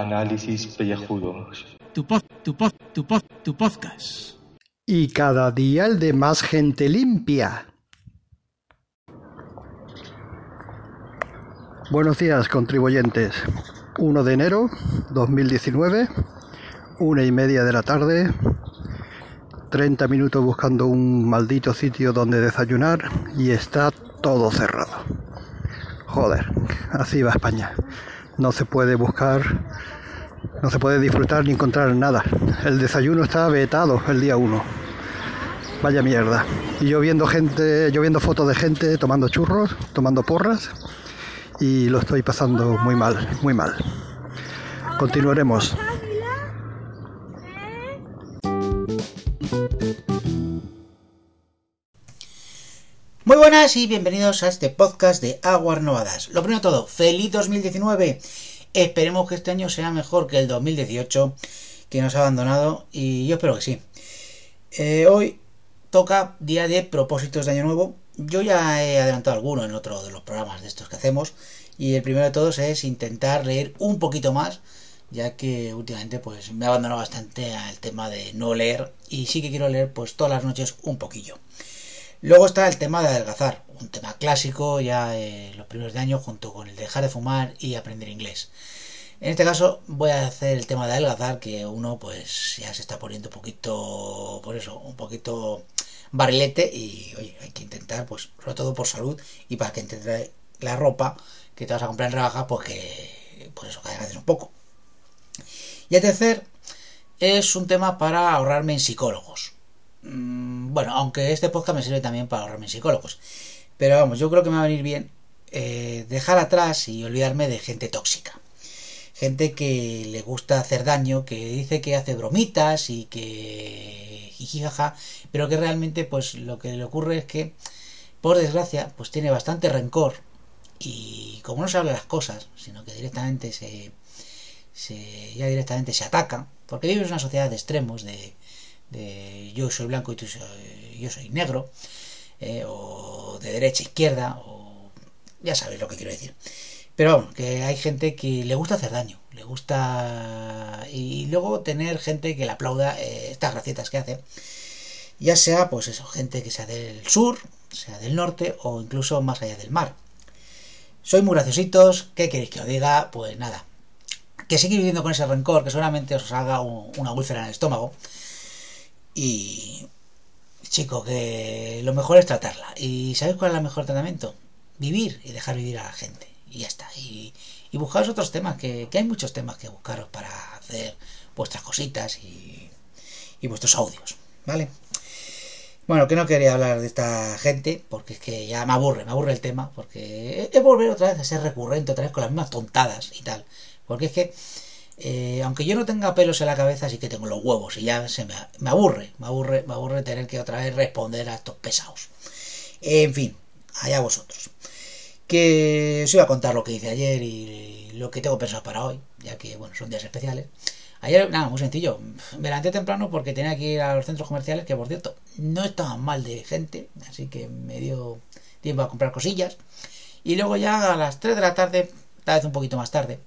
Análisis pellejudos. Tu pod, tu pod, tu pod, tu podcast. Y cada día el de más gente limpia. Buenos días, contribuyentes. 1 de enero 2019, una y media de la tarde, 30 minutos buscando un maldito sitio donde desayunar y está todo cerrado. Joder, así va España. No se puede buscar, no se puede disfrutar ni encontrar nada. El desayuno está vetado el día 1. Vaya mierda. Y yo viendo gente, yo viendo fotos de gente tomando churros, tomando porras y lo estoy pasando muy mal, muy mal. Continuaremos. Buenas y bienvenidos a este podcast de Aguas Novadas. Lo primero de todo, feliz 2019. Esperemos que este año sea mejor que el 2018 que nos ha abandonado y yo espero que sí. Eh, hoy toca día de propósitos de año nuevo. Yo ya he adelantado alguno en otro de los programas de estos que hacemos y el primero de todos es intentar leer un poquito más ya que últimamente pues me he abandonado bastante al tema de no leer y sí que quiero leer pues todas las noches un poquillo. Luego está el tema de adelgazar, un tema clásico ya en los primeros de año junto con el de dejar de fumar y aprender inglés. En este caso voy a hacer el tema de adelgazar que uno pues ya se está poniendo un poquito, por eso, un poquito barrilete y oye, hay que intentar pues sobre todo por salud y para que entre la ropa que te vas a comprar en rebaja pues que por eso que adelgaces un poco. Y el tercer es un tema para ahorrarme en psicólogos. Mm, bueno, aunque este podcast me sirve también para ahorrarme psicólogos. Pero vamos, yo creo que me va a venir bien eh, dejar atrás y olvidarme de gente tóxica. Gente que le gusta hacer daño, que dice que hace bromitas y que jijijaja, pero que realmente pues lo que le ocurre es que, por desgracia, pues tiene bastante rencor y como no se habla las cosas, sino que directamente se, se ya directamente se ataca, porque vivimos en una sociedad de extremos, de, de yo soy blanco y tú soy, yo soy negro, eh, o de derecha a izquierda, o ya sabes lo que quiero decir. Pero bueno, que hay gente que le gusta hacer daño, le gusta y luego tener gente que le aplauda eh, estas gracietas que hace, ya sea pues eso, gente que sea del sur, sea del norte o incluso más allá del mar. Soy muy graciositos, ¿qué queréis que os diga? Pues nada, que seguir viviendo con ese rencor, que solamente os haga un, una úlcera en el estómago. Y, chico, que lo mejor es tratarla. ¿Y sabéis cuál es el mejor tratamiento? Vivir y dejar vivir a la gente. Y ya está. Y, y buscaros otros temas, que, que, hay muchos temas que buscaros para hacer vuestras cositas y, y vuestros audios. ¿Vale? Bueno, que no quería hablar de esta gente, porque es que ya me aburre, me aburre el tema, porque es volver otra vez a ser recurrente, otra vez con las mismas tontadas y tal. Porque es que, eh, aunque yo no tenga pelos en la cabeza, sí que tengo los huevos y ya se me, me aburre, me aburre, me aburre tener que otra vez responder a estos pesados. En fin, allá vosotros. Que os iba a contar lo que hice ayer y lo que tengo pensado para hoy, ya que, bueno, son días especiales. Ayer, nada, muy sencillo. Me levanté temprano porque tenía que ir a los centros comerciales, que por cierto, no estaban mal de gente, así que me dio tiempo a comprar cosillas. Y luego ya a las 3 de la tarde, tal vez un poquito más tarde,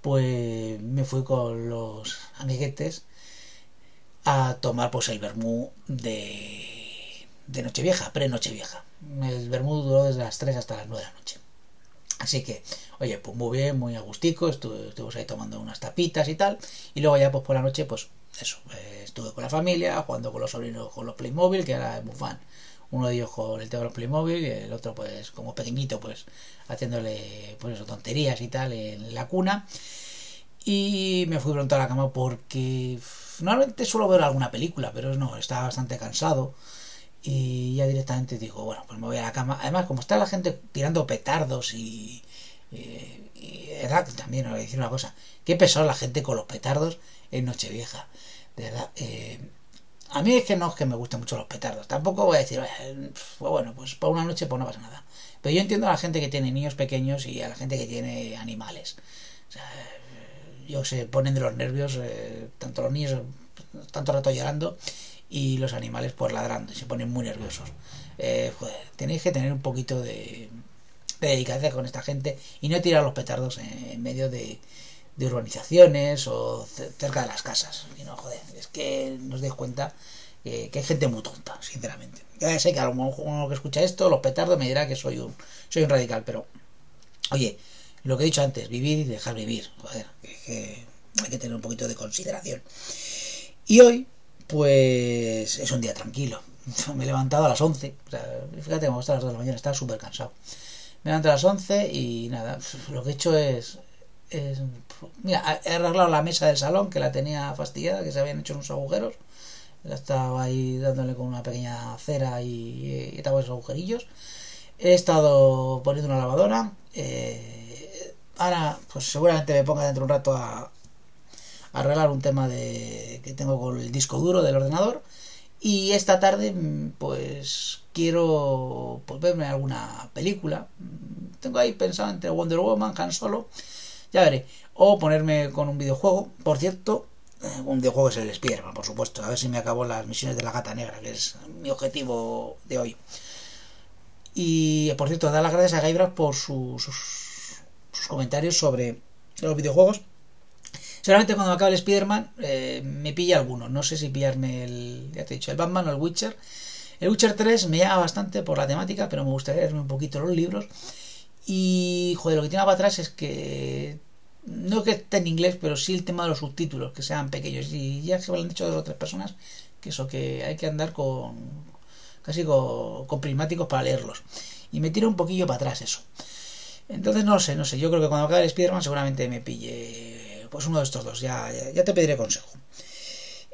pues me fui con los amiguetes a tomar pues el vermú de, de Nochevieja, pre-Nochevieja. El vermú duró desde las 3 hasta las 9 de la noche. Así que, oye, pues muy bien, muy agustico, estuve, estuvimos ahí tomando unas tapitas y tal, y luego ya pues por la noche, pues eso, eh, estuve con la familia, jugando con los sobrinos con los Playmobil, que era muy fan. Uno de ellos con el tema de los Playmobil, y el otro pues como pequeñito, pues haciéndole pues eso, tonterías y tal en la cuna. Y me fui pronto a la cama porque normalmente suelo ver alguna película, pero no, estaba bastante cansado y ya directamente digo, bueno, pues me voy a la cama. Además, como está la gente tirando petardos y, y, y también os voy a decir una cosa, qué pesado la gente con los petardos en Nochevieja, de verdad. Eh, a mí es que no es que me gusten mucho los petardos, tampoco voy a decir, pues bueno, pues por una noche pues no pasa nada. Pero yo entiendo a la gente que tiene niños pequeños y a la gente que tiene animales. O sea, yo se ponen de los nervios, eh, tanto los niños tanto rato llorando y los animales pues ladrando y se ponen muy nerviosos. Eh, tenéis que tener un poquito de, de dedicación con esta gente y no tirar los petardos en medio de, de urbanizaciones o cerca de las casas. Y no, joder, es que nos des cuenta que hay gente muy tonta, sinceramente. Ya sé que a lo mejor uno que escucha esto, los petardos, me dirá que soy un, soy un radical, pero oye, lo que he dicho antes, vivir y dejar vivir. Joder, que, hay que tener un poquito de consideración. Y hoy, pues es un día tranquilo. Me he levantado a las 11. O sea, fíjate, me a las 2 de la mañana, estaba súper cansado. Me levanto a las 11 y nada, lo que he hecho es, Mira, he arreglado la mesa del salón que la tenía fastidiada, que se habían hecho unos agujeros. Estaba ahí dándole con una pequeña cera y, y esos agujerillos. He estado poniendo una lavadora. Eh, ahora, pues seguramente me ponga dentro de un rato a, arreglar un tema de que tengo con el disco duro del ordenador. Y esta tarde, pues quiero pues, verme alguna película. Tengo ahí pensado entre Wonder Woman, Han Solo, ya veré. O ponerme con un videojuego. Por cierto, eh, un videojuego es el Spiderman, por supuesto. A ver si me acabo las misiones de la gata negra, que es mi objetivo de hoy. Y por cierto, dar las gracias a Gaibras por sus, sus, comentarios sobre los videojuegos. Seguramente cuando acabe el Spider-Man eh, me pilla alguno. No sé si pillarme el. Ya te he dicho, el Batman o el Witcher. El Witcher 3 me llama bastante por la temática, pero me gustaría leerme un poquito los libros. Y, joder, lo que tiene para atrás es que. No que esté en inglés, pero sí el tema de los subtítulos, que sean pequeños. Y ya se lo han dicho dos o tres personas, que eso, que hay que andar con. casi con, prismáticos para leerlos. Y me tira un poquillo para atrás eso. Entonces no sé, no sé. Yo creo que cuando acabe el Spider-Man seguramente me pille. Pues uno de estos dos. Ya, ya, te pediré consejo.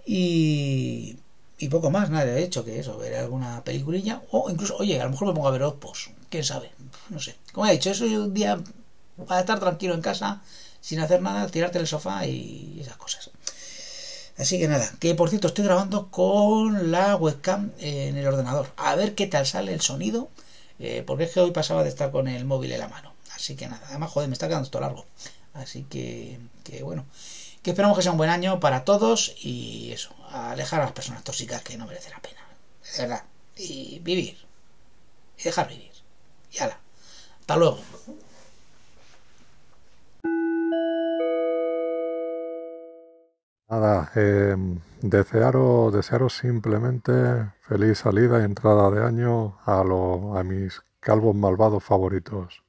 Y. Y poco más, nada, de hecho, que eso, veré alguna peliculilla. O incluso, oye, a lo mejor me pongo a ver Opos. Quién sabe no sé. Como he dicho, eso es un día para estar tranquilo en casa, sin hacer nada, tirarte el sofá y esas cosas. Así que nada, que por cierto estoy grabando con la webcam en el ordenador. A ver qué tal sale el sonido, eh, porque es que hoy pasaba de estar con el móvil en la mano. Así que nada, además, joder, me está quedando esto largo. Así que, que bueno, que esperamos que sea un buen año para todos y eso, alejar a las personas tóxicas que no merecen la pena. De verdad. Y vivir. Y dejar vivir. Y ala. Hasta luego. Nada, eh, desearos, simplemente feliz salida y entrada de año a, a mis calvos malvados favoritos.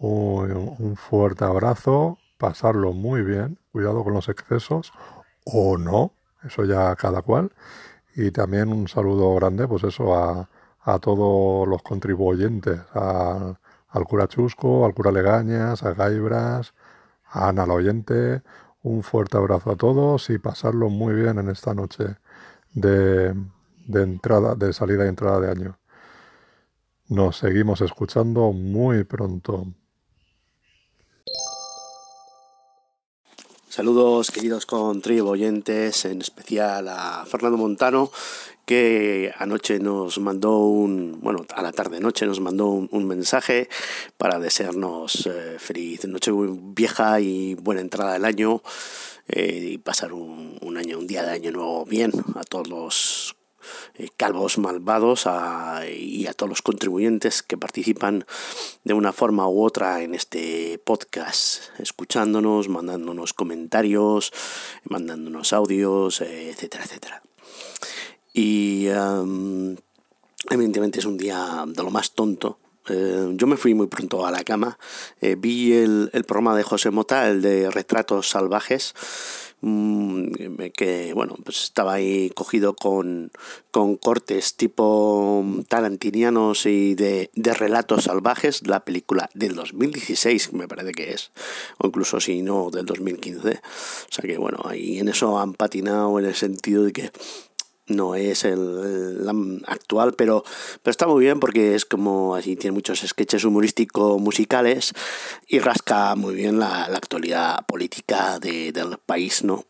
Un, fuerte abrazo, pasarlo muy bien, cuidado con los excesos, o no, eso ya cada cual. Y también un saludo grande, pues eso, a, a todos los contribuyentes, al cura Chusco, al cura Legañas, a Gaibras, a Ana la oyente. Un fuerte abrazo a todos y pasarlo muy bien en esta noche de, de entrada, de salida y entrada de año. Nos seguimos escuchando muy pronto. Saludos queridos contribuyentes, en especial a Fernando Montano, que anoche nos mandó un, bueno, a la tarde noche nos mandó un, mensaje para desearnos eh, feliz noche vieja y buena entrada del año eh, y pasar un, un, año, un día de año nuevo bien a todos los calvos malvados y a todos los contribuyentes que participan de una forma u otra en este podcast, escuchándonos, mandándonos comentarios, mandándonos audios, eh, etcétera, etcétera. Y evidentemente es un día de lo más tonto eh, yo me fui muy pronto a la cama. vi el, el, programa de José Mota, el de Retratos Salvajes, que bueno, pues estaba ahí cogido con, con cortes tipo tarantinianos y de, de, relatos salvajes, la película del 2016 me parece que es, o incluso si no del 2015. O sea que bueno, ahí en eso han patinado en el sentido de que no es el, actual, pero, pero está muy bien porque es como así, tiene muchos sketches humorísticos musicales y rasca muy bien la, actualidad política de, del país, ¿no?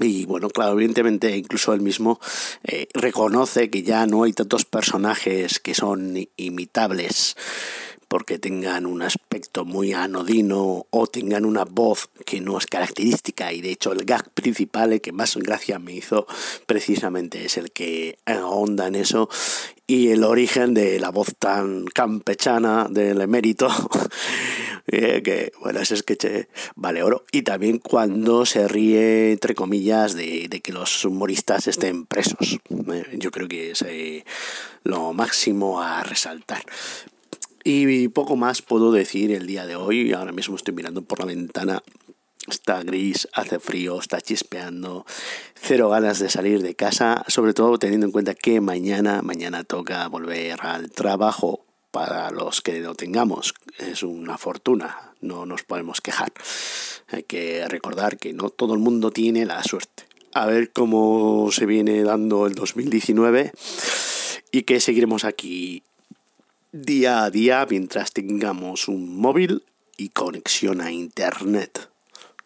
Y bueno, claro, evidentemente incluso él mismo eh, reconoce que ya no hay tantos personajes que son imitables porque tengan un aspecto muy anodino o tengan una voz que no es característica y de hecho el gag principal, el que más gracia me hizo precisamente es el que ahonda en eso y el origen de la voz tan campechana del emérito Eh, que, bueno, ese sketch vale oro. Y también cuando se ríe, entre comillas, de, que los humoristas estén presos. Eh, yo creo que es lo máximo a resaltar. Y poco más puedo decir el día de hoy. Ahora mismo estoy mirando por la ventana Está gris, hace frío, está chispeando, cero ganas de salir de casa, sobre todo teniendo en cuenta que mañana, mañana toca volver al trabajo para los que lo tengamos. Es una fortuna, no nos podemos quejar. Hay que recordar que no todo el mundo tiene la suerte. A ver cómo se viene dando el 2019 y que seguiremos aquí día a día mientras tengamos un móvil y conexión a Internet,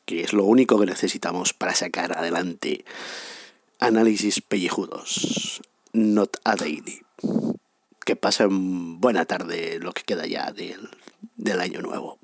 que es lo único que necesitamos para sacar adelante análisis pellejudos, not a daily. Que pasen buena tarde lo que queda ya del, del año nuevo.